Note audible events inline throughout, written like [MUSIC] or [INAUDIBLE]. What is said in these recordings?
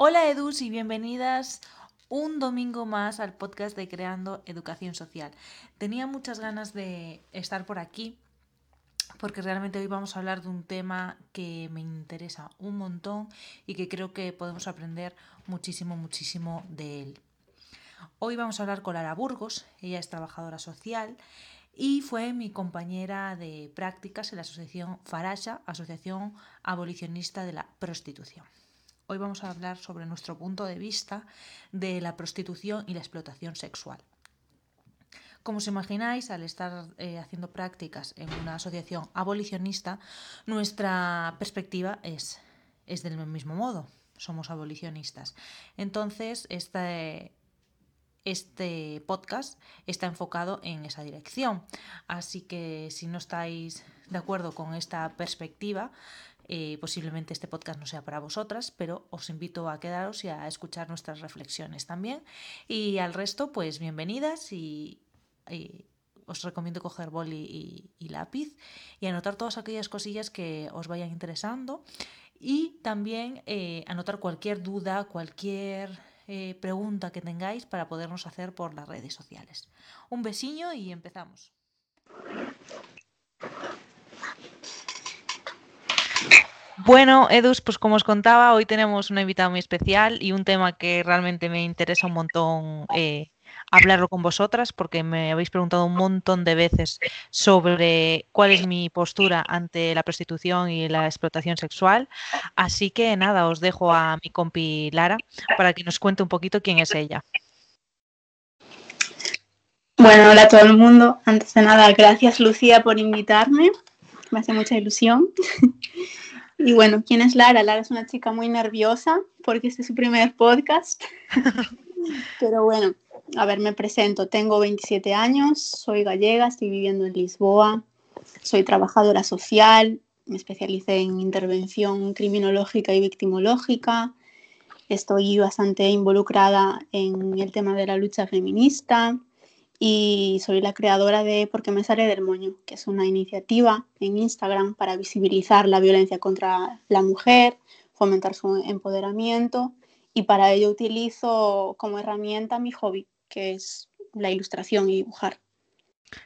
Hola Edus y bienvenidas un domingo más al podcast de Creando Educación Social. Tenía muchas ganas de estar por aquí porque realmente hoy vamos a hablar de un tema que me interesa un montón y que creo que podemos aprender muchísimo, muchísimo de él. Hoy vamos a hablar con Lara Burgos, ella es trabajadora social y fue mi compañera de prácticas en la asociación Farasha, Asociación Abolicionista de la Prostitución. Hoy vamos a hablar sobre nuestro punto de vista de la prostitución y la explotación sexual. Como os imagináis, al estar eh, haciendo prácticas en una asociación abolicionista, nuestra perspectiva es, es del mismo modo. Somos abolicionistas. Entonces, este, este podcast está enfocado en esa dirección. Así que si no estáis de acuerdo con esta perspectiva, eh, posiblemente este podcast no sea para vosotras, pero os invito a quedaros y a escuchar nuestras reflexiones también. Y al resto, pues bienvenidas y, os recomiendo coger boli y, lápiz y anotar todas aquellas cosillas que os vayan interesando y también eh, anotar cualquier duda, cualquier eh, pregunta que tengáis para podernos hacer por las redes sociales. Un besiño y empezamos. Bueno, Edus, pues como os contaba, hoy tenemos una invitada muy especial y un tema que realmente me interesa un montón eh, hablarlo con vosotras porque me habéis preguntado un montón de veces sobre cuál es mi postura ante la prostitución y la explotación sexual. Así que nada, os dejo a mi compi Lara para que nos cuente un poquito quién es ella. Bueno, hola a todo el mundo. Antes de nada, gracias Lucía por invitarme. Me hace mucha ilusión. [LAUGHS] Y bueno, ¿quién es Lara? Lara es una chica muy nerviosa porque este es su primer podcast. [LAUGHS] Pero bueno, a ver, me presento. Tengo 27 años, soy gallega, estoy viviendo en Lisboa, soy trabajadora social, me especialicé en intervención criminológica y victimológica. Estoy bastante involucrada en el tema de la lucha feminista y soy la creadora de Porque me sale del moño, que es una iniciativa en Instagram para visibilizar la violencia contra la mujer, fomentar su empoderamiento y para ello utilizo como herramienta mi hobby, que es la ilustración y dibujar.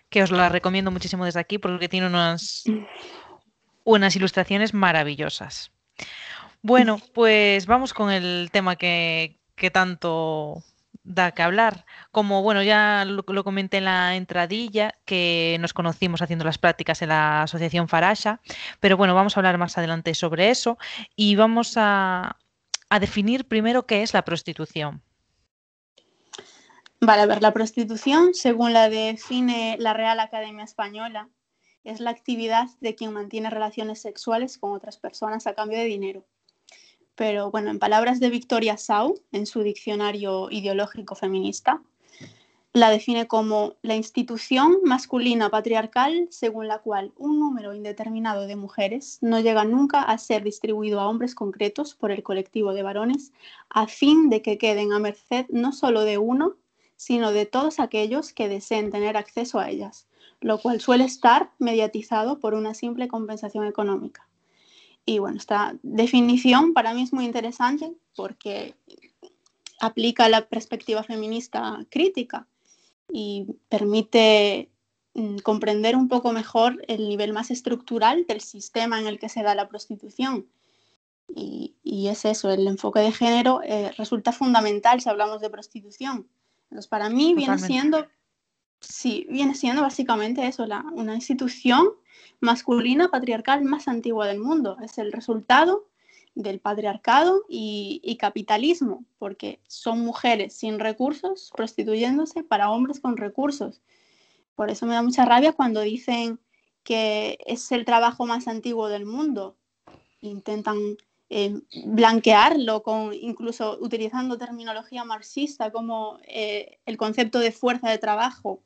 Que os la recomiendo muchísimo desde aquí porque tiene unas, unas ilustraciones maravillosas. Bueno, pues vamos con el tema que, que tanto da que hablar. Como bueno, ya lo, comenté en la entradilla, que nos conocimos haciendo las prácticas en la Asociación Farasha, pero bueno, vamos a hablar más adelante sobre eso y vamos a, a definir primero qué es la prostitución. Vale, a ver, la prostitución, según la define la Real Academia Española, es la actividad de quien mantiene relaciones sexuales con otras personas a cambio de dinero pero bueno, en palabras de Victoria Sau, en su diccionario ideológico feminista, la define como la institución masculina patriarcal según la cual un número indeterminado de mujeres no llega nunca a ser distribuido a hombres concretos por el colectivo de varones a fin de que queden a merced no solo de uno, sino de todos aquellos que deseen tener acceso a ellas, lo cual suele estar mediatizado por una simple compensación económica. Y bueno, esta definición para mí es muy interesante porque aplica la perspectiva feminista crítica y permite mm, comprender un poco mejor el nivel más estructural del sistema en el que se da la prostitución. Y, es eso, el enfoque de género eh, resulta fundamental si hablamos de prostitución. Entonces, para mí viene siendo, sí, viene siendo básicamente eso, la, una institución masculina patriarcal más antigua del mundo. Es el resultado del patriarcado y, capitalismo, porque son mujeres sin recursos prostituyéndose para hombres con recursos. Por eso me da mucha rabia cuando dicen que es el trabajo más antiguo del mundo. Intentan eh, blanquearlo, con, incluso utilizando terminología marxista como eh, el concepto de fuerza de trabajo.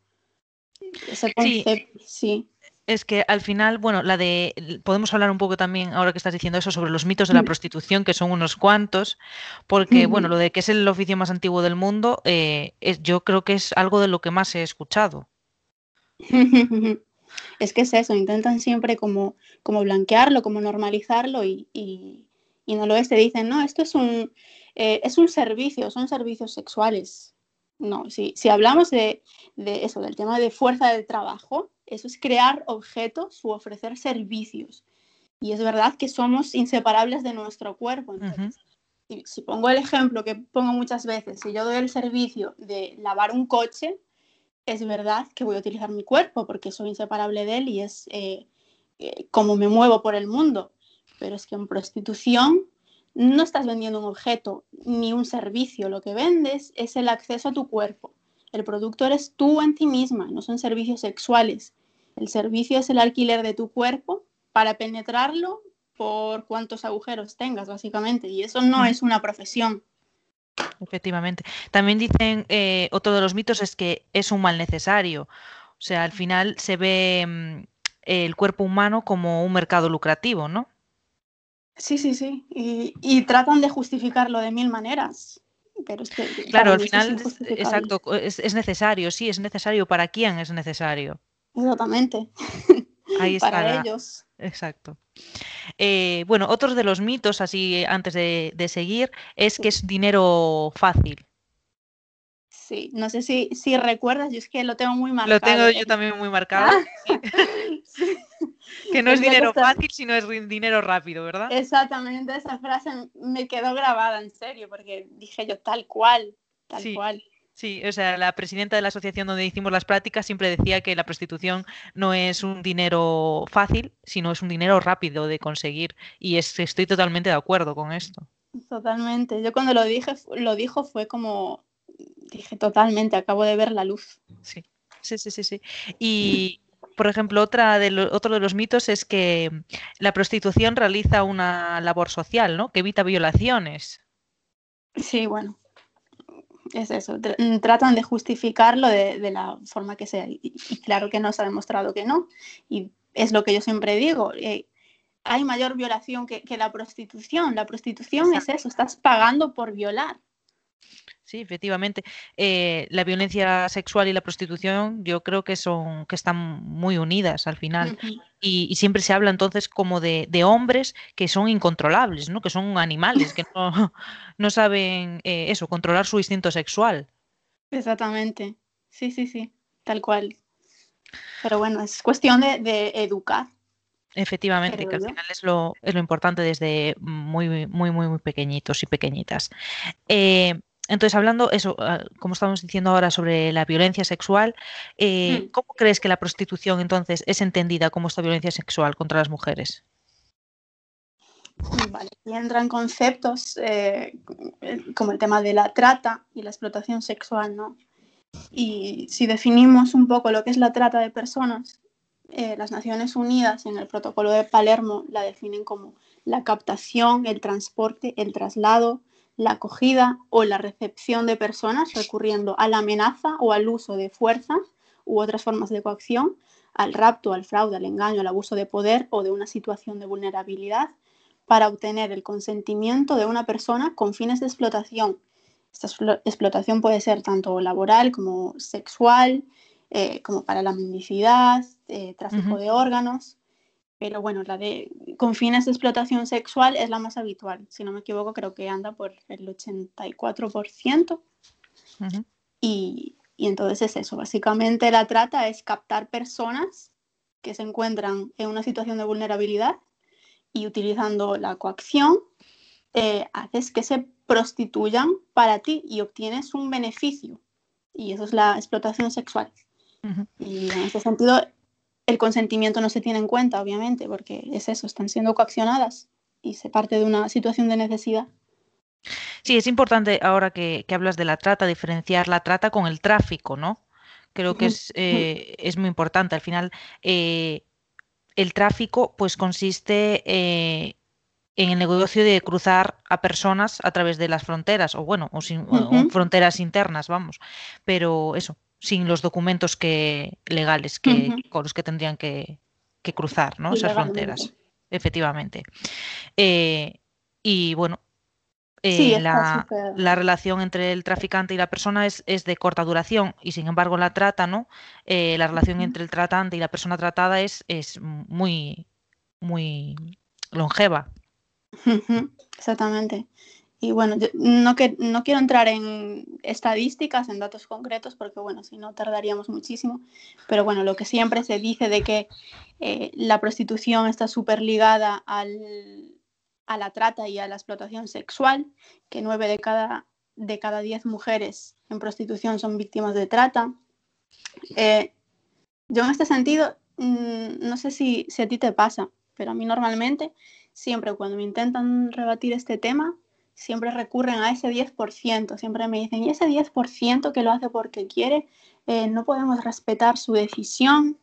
Ese concepto, sí es que al final, bueno, la de podemos hablar un poco también ahora que estás diciendo eso sobre los mitos de la mm. prostitución, que son unos cuantos, porque bueno, lo de que es el oficio más antiguo del mundo, eh, yo creo que es algo de lo que más he escuchado. [LAUGHS] Es que es eso, intentan siempre como, como blanquearlo, como normalizarlo y, y, no lo es, te dicen, no, esto es un, eh, es un servicio, son servicios sexuales. No, si, si hablamos de, de, eso, del tema de fuerza de trabajo, eso es crear objetos u ofrecer servicios. Y es verdad que somos inseparables de nuestro cuerpo. Entonces, si, si, pongo el ejemplo que pongo muchas veces, si yo doy el servicio de lavar un coche, es verdad que voy a utilizar mi cuerpo porque soy inseparable de él y es eh, eh, como me muevo por el mundo. Pero es que en prostitución no estás vendiendo un objeto ni un servicio, lo que vendes es el acceso a tu cuerpo. El producto eres tú en ti misma, no son servicios sexuales. El servicio es el alquiler de tu cuerpo para penetrarlo por cuantos agujeros tengas, básicamente. Y eso no es una profesión. Efectivamente. También dicen, eh, otro de los mitos es que es un mal necesario. O sea, al final se ve mm, el cuerpo humano como un mercado lucrativo, ¿no? Sí, sí, sí. Y, y, tratan de justificarlo de mil maneras. Pero es que, claro, al final, es exacto, es, es, necesario, sí, es necesario. ¿Para quién es necesario? Exactamente. [LAUGHS] Ahí [LAUGHS] está. Para ellos. Exacto. Eh, bueno, otro de los mitos, así antes de, de, seguir, es que es dinero fácil. Sí, no sé si, si recuerdas, yo es que lo tengo muy marcado. Lo tengo yo también muy marcado. Ah. Sí. [LAUGHS] que no [LAUGHS] es dinero fácil, sino es dinero rápido, ¿verdad? Exactamente, esa frase me quedó grabada, en serio, porque dije yo tal cual, tal sí. cual. Sí, o sea, la presidenta de la asociación donde hicimos las prácticas siempre decía que la prostitución no es un dinero fácil, sino es un dinero rápido de conseguir. Y es, estoy totalmente de acuerdo con esto. Totalmente. Yo cuando lo dije, lo dijo fue como, dije totalmente, acabo de ver la luz. Sí, sí, sí, sí. sí. Y, por ejemplo, otra de lo, otro de los mitos es que la prostitución realiza una labor social, ¿no? Que evita violaciones. Sí, bueno, es eso. Tratan de justificarlo de, de la forma que sea. Y, y, claro que no se ha demostrado que no. Y es lo que yo siempre digo. Eh, hay mayor violación que, que, la prostitución. La prostitución Exacto. es eso, estás pagando por violar. Sí, efectivamente. Eh, la violencia sexual y la prostitución yo creo que son que están muy unidas al final. Uh -huh. y, y, siempre se habla entonces como de, de, hombres que son incontrolables, ¿no? Que son animales, que no, [LAUGHS] no saben eh, eso, controlar su instinto sexual. Exactamente. Sí, sí, sí. Tal cual. Pero bueno, es cuestión de, de educar. Efectivamente, que al final es lo, es lo importante desde muy, muy, muy, muy pequeñitos y pequeñitas. Eh, entonces, hablando eso, ah, como estamos diciendo ahora sobre la violencia sexual, eh, mm. ¿cómo crees que la prostitución entonces es entendida como esta violencia sexual contra las mujeres? Vale, y entran conceptos eh, como el tema de la trata y la explotación sexual, ¿no? Y si definimos un poco lo que es la trata de personas, eh, las Naciones Unidas en el protocolo de Palermo la definen como la captación, el transporte, el traslado, la acogida o la recepción de personas recurriendo a la amenaza o al uso de fuerza u otras formas de coacción, al rapto, al fraude, al engaño, al abuso de poder o de una situación de vulnerabilidad para obtener el consentimiento de una persona con fines de explotación. Esta explotación puede ser tanto laboral como sexual, eh, como para la mendicidad, eh, tráfico uh -huh. de órganos. Pero bueno, la de con fines de explotación sexual es la más habitual. Si no me equivoco, creo que anda por el 84%. Uh -huh. y, y entonces es eso. Básicamente la trata es captar personas que se encuentran en una situación de vulnerabilidad y utilizando la coacción eh, haces que se prostituyan para ti y obtienes un beneficio. Y eso es la explotación sexual. Uh -huh. Y en ese sentido, el consentimiento no se tiene en cuenta, obviamente, porque es eso, están siendo coaccionadas y se parte de una situación de necesidad. Sí, es importante ahora que, que hablas de la trata, diferenciar la trata con el tráfico, ¿no? Creo que es, eh, es muy importante. Al final, eh, el tráfico pues consiste eh, en el negocio de cruzar a personas a través de las fronteras, o bueno, o sin, uh -huh. o fronteras internas, vamos. Pero eso, sin los documentos que, legales que, uh -huh. con los que tendrían que, que cruzar ¿no? esas fronteras. Efectivamente. Eh, y bueno, eh, sí, la, la, relación entre el traficante y la persona es, es, de corta duración y sin embargo la trata, ¿no? Eh, la relación uh -huh. entre el tratante y la persona tratada es, es muy, muy longeva. Uh -huh. Exactamente. Y bueno, no, que, no quiero entrar en estadísticas, en datos concretos, porque bueno, si no tardaríamos muchísimo, pero bueno, lo que siempre se dice de que eh, la prostitución está súper ligada al, a la trata y a la explotación sexual, que nueve de cada, de cada diez mujeres en prostitución son víctimas de trata. Eh, yo en este sentido, mm, no sé si, si a ti te pasa, pero a mí normalmente, siempre cuando me intentan rebatir este tema, siempre recurren a ese 10%, siempre me dicen, y ese 10% que lo hace porque quiere, eh, no podemos respetar su decisión,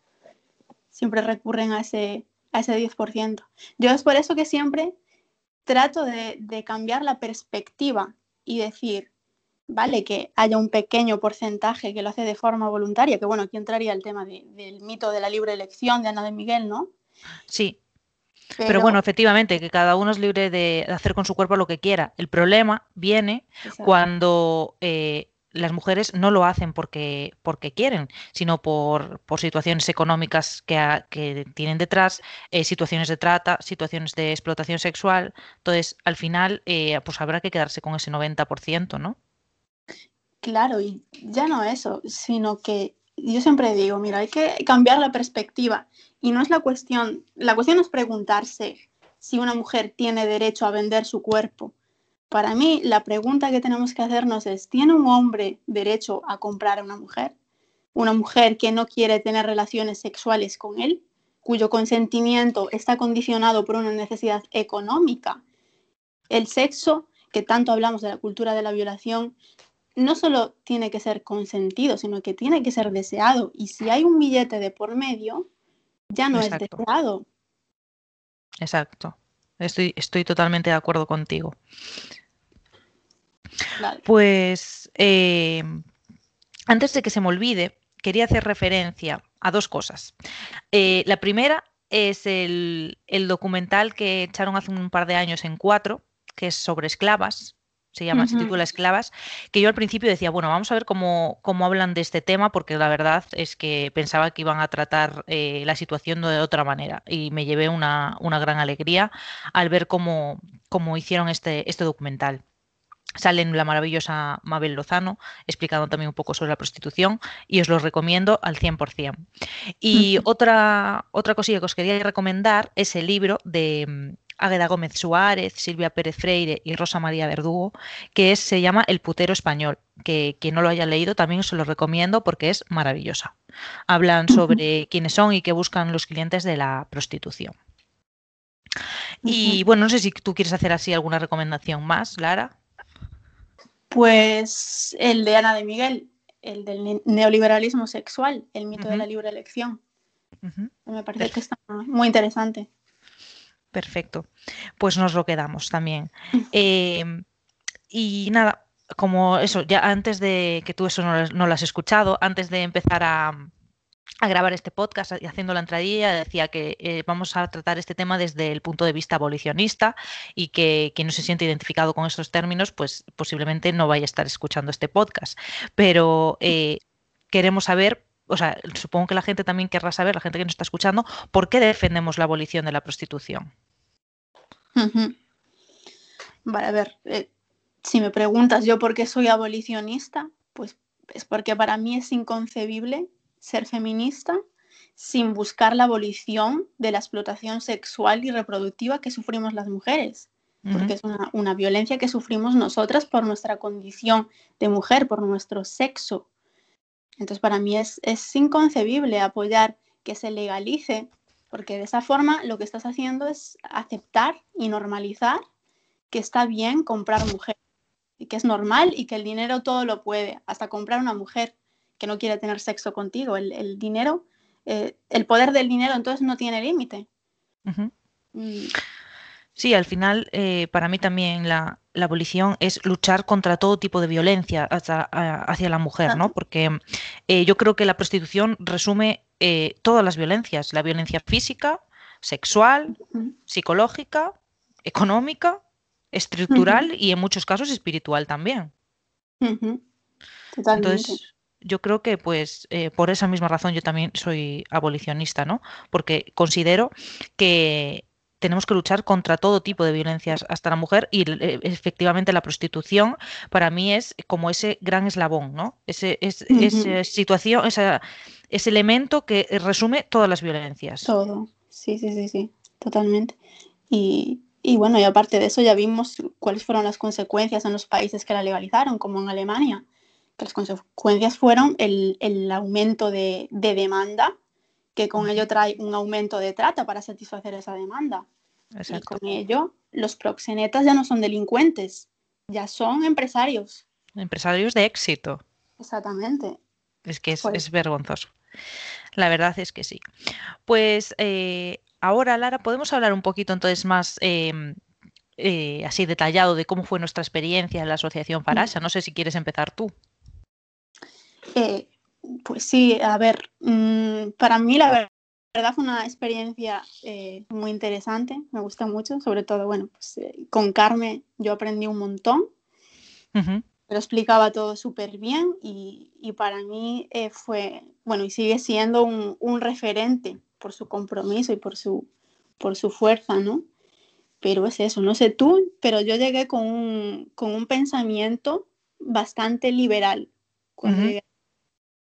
siempre recurren a ese, a ese 10%. Yo es por eso que siempre trato de, de cambiar la perspectiva y decir, vale, que haya un pequeño porcentaje que lo hace de forma voluntaria, que bueno, aquí entraría el tema de, del mito de la libre elección de Ana de Miguel, ¿no? Sí, pero, bueno, efectivamente, que cada uno es libre de hacer con su cuerpo lo que quiera. El problema viene cuando eh, las mujeres no lo hacen porque, porque quieren, sino por, por situaciones económicas que, que tienen detrás, eh, situaciones de trata, situaciones de explotación sexual. Entonces, al final, eh, pues habrá que quedarse con ese 90%, ¿no? Claro, y ya no eso, sino que yo siempre digo, mira, hay que cambiar la perspectiva y no es la cuestión, la cuestión es preguntarse si una mujer tiene derecho a vender su cuerpo. Para mí, la pregunta que tenemos que hacernos es, ¿tiene un hombre derecho a comprar a una mujer? Una mujer que no quiere tener relaciones sexuales con él, cuyo consentimiento está condicionado por una necesidad económica. El sexo, que tanto hablamos de la cultura de la violación, no solo tiene que ser consentido, sino que tiene que ser deseado. Y si hay un billete de por medio, ya no es deseado. Exacto. Estoy, estoy totalmente de acuerdo contigo. Pues eh, antes de que se me olvide, quería hacer referencia a dos cosas. Eh, la primera es el, el, documental que echaron hace un par de años en cuatro, que es sobre esclavas, se llama, se titula Esclavas, que yo al principio decía, bueno, vamos a ver cómo, cómo hablan de este tema, porque la verdad es que pensaba que iban a tratar eh, la situación de otra manera y me llevé una, una gran alegría al ver cómo, cómo hicieron este, este documental. Sale la maravillosa Mabel Lozano explicando también un poco sobre la prostitución y os lo recomiendo al 100%. Y otra, otra cosilla que os quería recomendar es el libro de Águeda Gómez Suárez, Silvia Pérez Freire y Rosa María Verdugo, que se llama El putero español, que quien no lo haya leído también se lo recomiendo porque es maravillosa. Hablan sobre quiénes son y qué buscan los clientes de la prostitución. Y bueno, no sé si tú quieres hacer así alguna recomendación más, Lara. Pues el de Ana de Miguel, el del neoliberalismo sexual, el mito de la libre elección. Me parece que está muy interesante. Perfecto. Pues nos lo quedamos también. [LAUGHS] Em, y nada, como eso, ya antes de que tú eso no, lo has escuchado, antes de empezar a, grabar este podcast y haciendo la entradilla, decía que eh, vamos a tratar este tema desde el punto de vista abolicionista y que quien no se siente identificado con estos términos, pues posiblemente no vaya a estar escuchando este podcast. Pero eh, queremos saber o sea, supongo que la gente también querrá saber, la gente que nos está escuchando, por qué defendemos la abolición de la prostitución. Vale, a ver, eh, si me preguntas yo por qué soy abolicionista, pues es porque para mí es inconcebible ser feminista sin buscar la abolición de la explotación sexual y reproductiva que sufrimos las mujeres, porque es una, violencia que sufrimos nosotras por nuestra condición de mujer, por nuestro sexo. Entonces, para mí es, es inconcebible apoyar que se legalice porque de esa forma lo que estás haciendo es aceptar y normalizar que está bien comprar mujer y que es normal y que el dinero todo lo puede, hasta comprar una mujer que no quiere tener sexo contigo. El, dinero, eh, el poder del dinero entonces no tiene límite. Sí, al final, eh, para mí también la, abolición es luchar contra todo tipo de violencia hacia, la mujer, ¿no? Porque eh, yo creo que la prostitución resume eh, todas las violencias, la violencia física, sexual, psicológica, económica, estructural y en muchos casos espiritual también. Entonces, yo creo que pues eh, por esa misma razón yo también soy abolicionista, ¿no? Porque considero que, tenemos que luchar contra todo tipo de violencias hasta la mujer y eh, efectivamente la prostitución para mí es como ese gran eslabón, ¿no? Ese, es, esa situación, esa, ese elemento que resume todas las violencias. Todo, sí, sí, sí, sí, totalmente. Y, y bueno, y aparte de eso ya vimos cuáles fueron las consecuencias en los países que la legalizaron, como en Alemania, que las consecuencias fueron el, el aumento de, de, demanda, que con ello trae un aumento de trata para satisfacer esa demanda. Y con ello los proxenetas ya no son delincuentes, ya son empresarios. Empresarios de éxito. Exactamente. Es que es, pues es vergonzoso. La verdad es que sí. Pues eh, ahora, Lara, podemos hablar un poquito entonces más em, eh, así detallado de cómo fue nuestra experiencia en la Asociación Farasha. No sé si quieres empezar tú. Eh, pues sí, a ver, mm, para mí la verdad fue una experiencia eh, muy interesante, me gusta mucho, sobre todo, bueno, pues con Carmen yo aprendí un montón, lo explicaba todo súper bien y, para mí fue, bueno, y sigue siendo un, un referente por su compromiso y por su, por su fuerza, ¿no? Pero es eso, no sé tú, pero yo llegué con un, con un pensamiento bastante liberal.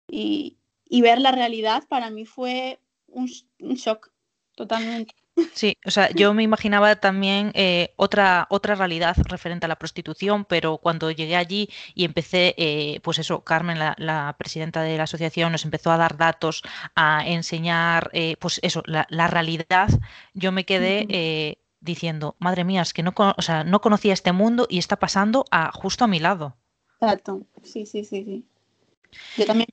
Y, y, ver la realidad para mí fue un, un shock totalmente. Sí, o sea, yo me imaginaba también eh, otra, otra realidad referente a la prostitución, pero cuando llegué allí y empecé, eh, pues eso, Carmen, la, presidenta de la asociación, nos empezó a dar datos, a enseñar, eh, pues eso, la, realidad, yo me quedé diciendo, madre mía, es que no, o sea, no conocía este mundo y está pasando a, justo a mi lado. Exacto, sí, sí, sí, sí. Yo también...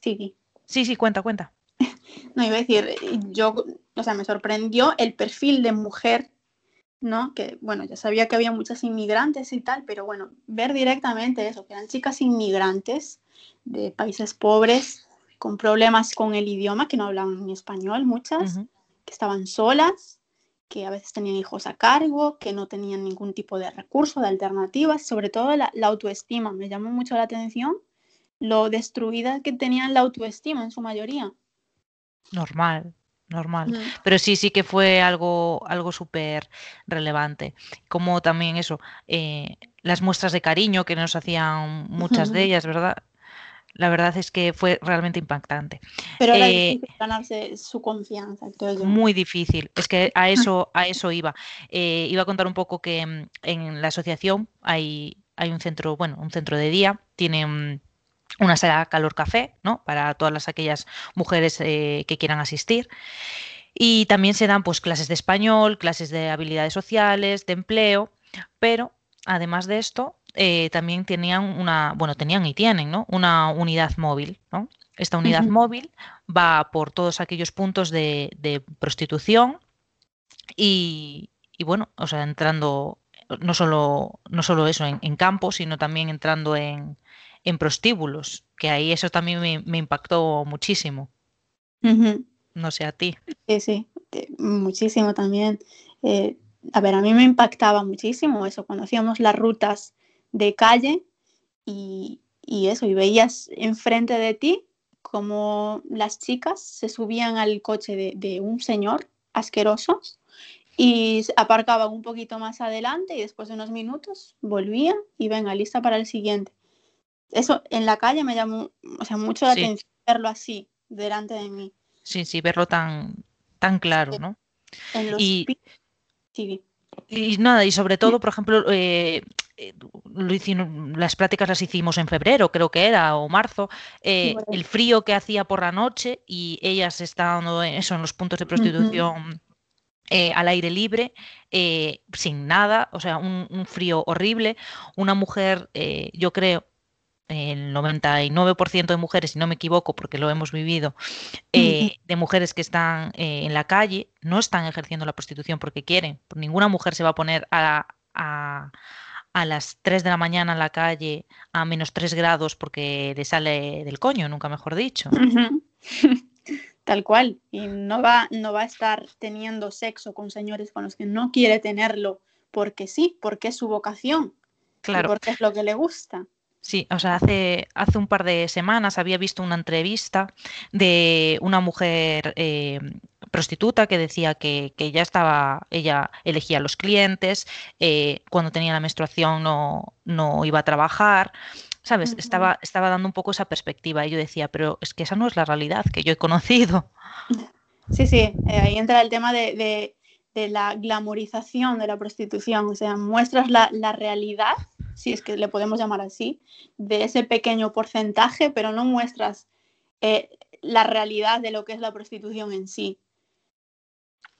Sí, sí, sí, cuenta, cuenta. [LAUGHS] No, iba a decir, yo, o sea, me sorprendió el perfil de mujer, ¿no? Que, bueno, ya sabía que había muchas inmigrantes y tal, pero bueno, ver directamente eso, que eran chicas inmigrantes de países pobres, con problemas con el idioma, que no hablaban ni español, muchas, que estaban solas, que a veces tenían hijos a cargo, que no tenían ningún tipo de recurso, de alternativas, sobre todo la, la autoestima, me llamó mucho la atención lo destruida que tenían la autoestima en su mayoría. Normal, normal. Pero sí, sí que fue algo, algo súper relevante. Como también eso, eh, las muestras de cariño que nos hacían muchas de ellas, ¿verdad? La verdad es que fue realmente impactante. Pero era eh, difícil ganarse su confianza, yo. Muy difícil. Es que a eso, a eso iba. Eh, iba a contar un poco que mm, en la asociación hay, hay un centro, bueno, un centro de día, tiene mm, una sala calor café, ¿no? Para todas aquellas mujeres eh, que quieran asistir. Y también se dan pues clases de español, clases de habilidades sociales, de empleo, pero además de esto, eh, también tenían una, bueno, tenían y tienen, ¿no? Una unidad móvil, ¿no? Esta unidad móvil va por todos aquellos puntos de, prostitución y, bueno, o sea, entrando no solo, no solo eso en, en campo, sino también entrando en, en prostíbulos, que ahí eso también me, impactó muchísimo. No sé a ti. Sí, sí, muchísimo también. Eh, a ver, a mí me impactaba muchísimo eso, cuando hacíamos las rutas de calle y, eso, y veías enfrente de ti como las chicas se subían al coche de, de un señor asqueroso y aparcaban un poquito más adelante y después de unos minutos volvían y venga, lista para el siguiente eso en la calle me llamó o sea, mucho la atención verlo así, delante de mí. Sí, sí, verlo tan, tan claro, ¿no? y, y nada, y sobre todo, por ejemplo, eh, eh, las prácticas las hicimos en febrero, creo que era, o marzo, eh, el frío que hacía por la noche y ellas estaban eso, en los puntos de prostitución. al aire libre, sin nada, o sea, un, un, frío horrible. Una mujer, yo creo, el 99% de mujeres, si no me equivoco, porque lo hemos vivido, eh, de mujeres que están eh, en la calle, no están ejerciendo la prostitución porque quieren. Ninguna mujer se va a poner a, a, las 3 de la mañana en la calle a menos 3 grados porque le sale del coño, nunca mejor dicho. [LAUGHS] Tal cual. Y no va, no va a estar teniendo sexo con señores con los que no quiere tenerlo porque sí, porque es su vocación. Claro. porque es lo que le gusta. Sí, o sea, hace, hace un par de semanas había visto una entrevista de una mujer eh, prostituta que decía que, que, ya estaba, ella elegía a los clientes, eh, cuando tenía la menstruación no, no iba a trabajar. ¿Sabes? Estaba, estaba dando un poco esa perspectiva y yo decía, pero es que esa no es la realidad que yo he conocido. Sí, sí, eh, ahí entra el tema de, de, de, la glamorización de la prostitución, o sea, muestras la, la realidad si es que le podemos llamar así, de ese pequeño porcentaje, pero no muestras eh, la realidad de lo que es la prostitución en sí.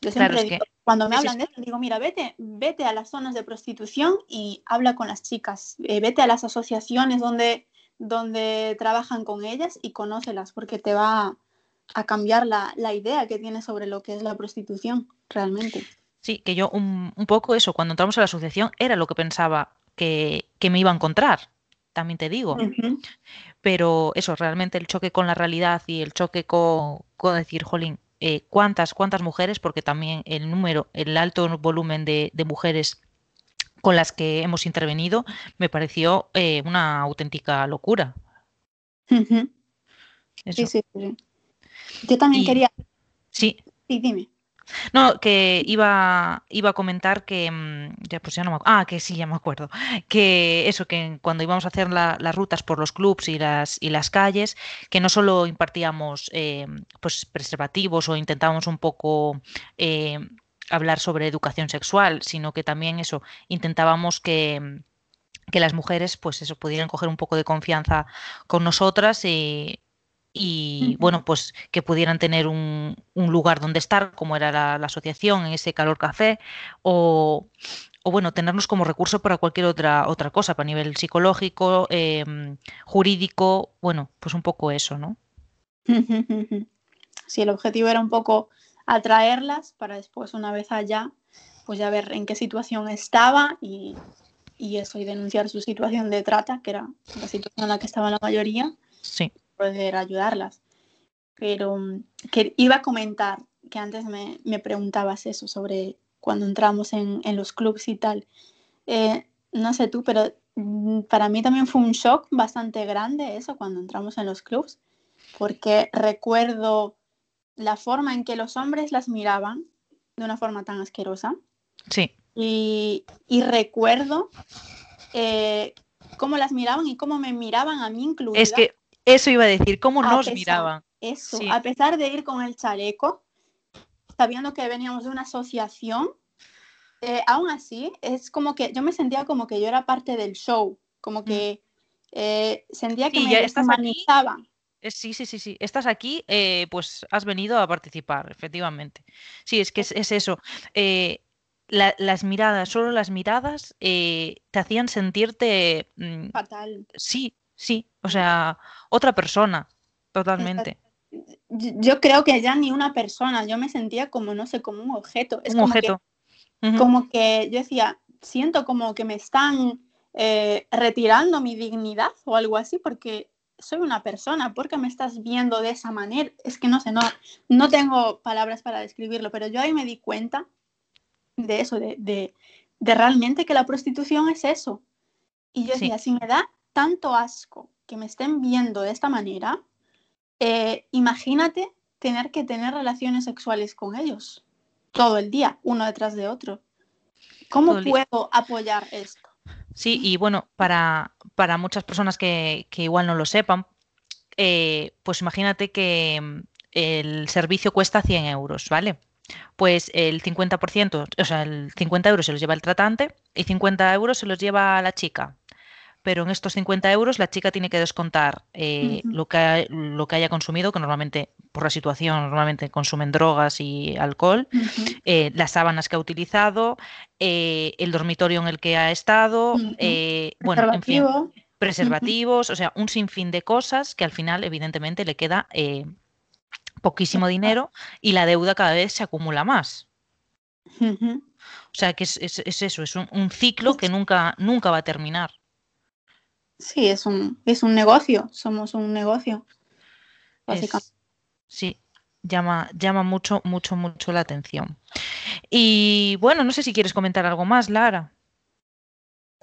Yo siempre claro, digo, que... cuando me hablan de esto, digo, mira, vete, vete a las zonas de prostitución y habla con las chicas, eh, vete a las asociaciones donde, donde trabajan con ellas y conócelas, porque te va a cambiar la, la idea que tienes sobre lo que es la prostitución, realmente. Sí, que yo un, un, poco eso, cuando entramos a la asociación, era lo que pensaba que, que me iba a encontrar, también te digo. Uh -huh. Pero eso, realmente el choque con la realidad y el choque con, con decir, jolín, eh, cuántas, cuántas mujeres, porque también el número, el alto volumen de, de mujeres con las que hemos intervenido me pareció eh, una auténtica locura. Uh -huh. sí, sí, sí, Yo también y, quería. Sí. Sí, dime. No, que iba, iba a comentar que, mm, ya pues ya no me ah, que sí, ya me acuerdo, que eso, que cuando íbamos a hacer la, las rutas por los clubs y las, y las calles, que no solo impartíamos eh, pues preservativos o intentábamos un poco eh, hablar sobre educación sexual, sino que también eso, intentábamos que, que las mujeres pues eso pudieran coger un poco de confianza con nosotras y, y bueno, pues que pudieran tener un, un lugar donde estar, como era la, la, asociación en ese calor café, o, o, bueno, tenernos como recurso para cualquier otra, otra cosa, para nivel psicológico, eh, jurídico, bueno, pues un poco eso, ¿no? [LAUGHS] Sí, el objetivo era un poco atraerlas para después, una vez allá, pues ya ver en qué situación estaba y, y eso, y denunciar su situación de trata, que era la situación en la que estaba la mayoría. Sí poder ayudarlas. Pero mm, que iba a comentar que antes me, me preguntabas eso sobre cuando entramos en, en los clubs y tal. Eh, no sé tú, pero mm, para mí también fue un shock bastante grande eso cuando entramos en los clubs, porque recuerdo la forma en que los hombres las miraban de una forma tan asquerosa. Sí. Y, y recuerdo eh, cómo las miraban y cómo me miraban a mí incluida. Es que eso iba a decir, cómo a nos pesar, miraban. Eso, sí. a pesar de ir con el chaleco, sabiendo que veníamos de una asociación, eh, aún así, es como que yo me sentía como que yo era parte del show, como que eh, sentía que sí, me deshumanizaban. Eh, Sí, sí, sí, sí. Estás aquí, eh, pues has venido a participar, efectivamente. Sí, es que es, es eso. Eh, la, las miradas, solo las miradas, eh, te hacían sentirte. mm, Fatal. Sí, sí. O sea, otra persona, totalmente. Yo creo que ya ni una persona, yo me sentía como, no sé, como un objeto. Es Un como que, objeto. Ujú. como que yo decía, siento como que me están eh, retirando mi dignidad o algo así, porque soy una persona, ¿por qué me estás viendo de esa manera? Es que no sé, no, no tengo palabras para describirlo, pero yo ahí me di cuenta de eso, de, de, de realmente que la prostitución es eso. Y yo Sí. decía, si me da tanto asco que me estén viendo de esta manera, eh, imagínate tener que tener relaciones sexuales con ellos todo el día, uno detrás de otro. ¿Cómo puedo apoyar esto? Sí, y bueno, para, para muchas personas que, que igual no lo sepan, eh, pues imagínate que mm, el servicio cuesta 100 euros, ¿vale? Pues el 50%, o sea, el 50 euros se los lleva el tratante y 50 euros se los lleva la chica. Pero en estos 50 euros la chica tiene que descontar eh, lo, que, ha- lo que haya consumido, que normalmente, por la situación, normalmente consumen drogas y alcohol, eh, las sábanas que ha utilizado, eh, el dormitorio en el que ha estado, bueno, en fin, preservativos, o sea, un sinfín de cosas que al final, evidentemente, le queda poquísimo dinero y la deuda cada vez se acumula más. O sea, que es, es- es eso, es un, un ciclo que nunca, nunca va a terminar. Sí, es un, es un negocio, somos un negocio, básicamente. Es, sí, llama, llama mucho, mucho, mucho la atención. Y bueno, no sé si quieres comentar algo más, Lara.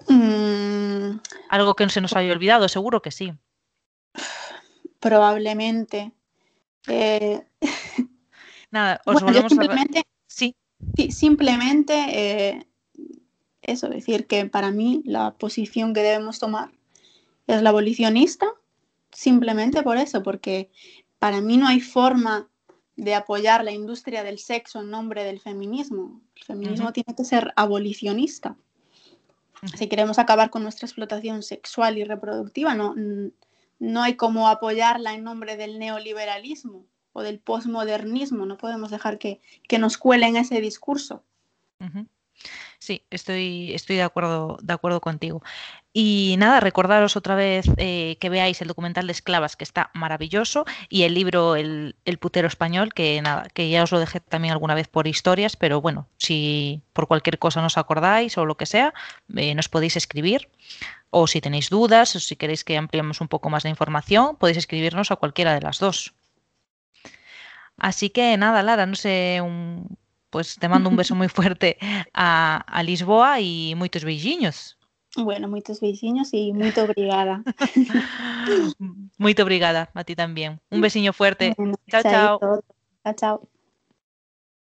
Mm, Algo que no se nos haya olvidado, seguro que sí. Probablemente. Eh, [LAUGHS] Nada, os bueno, volvemos a... simplemente, Sí, sí, simplemente eh, eso, decir que para mí la posición que debemos tomar es la abolicionista, simplemente por eso, porque para mí no hay forma de apoyar la industria del sexo en nombre del feminismo. El feminismo tiene que ser abolicionista. Si queremos acabar con nuestra explotación sexual y reproductiva, no, no hay como apoyarla en nombre del neoliberalismo o del posmodernismo. No podemos dejar que, que nos cuelen ese discurso. Ujú. Sí, estoy, estoy de acuerdo, de acuerdo contigo. Y nada, recordaros otra vez eh, que veáis el documental de esclavas, que está maravilloso, y el libro El, El putero español, que nada, que ya os lo dejé también alguna vez por historias, pero bueno, si por cualquier cosa no os acordáis o lo que sea, eh, nos podéis escribir. O si tenéis dudas, o si queréis que ampliemos un poco más la información, podéis escribirnos a cualquiera de las dos. Así que nada, Lara, no sé, un- pues te mando un beso muy fuerte a, a Lisboa y muchos beijinhos. Bueno, muchos vecinos y muy obrigada. [LAUGHS] Muito obrigada a ti también. Un besiño fuerte. Bueno, Chao, chao. Chao, chao.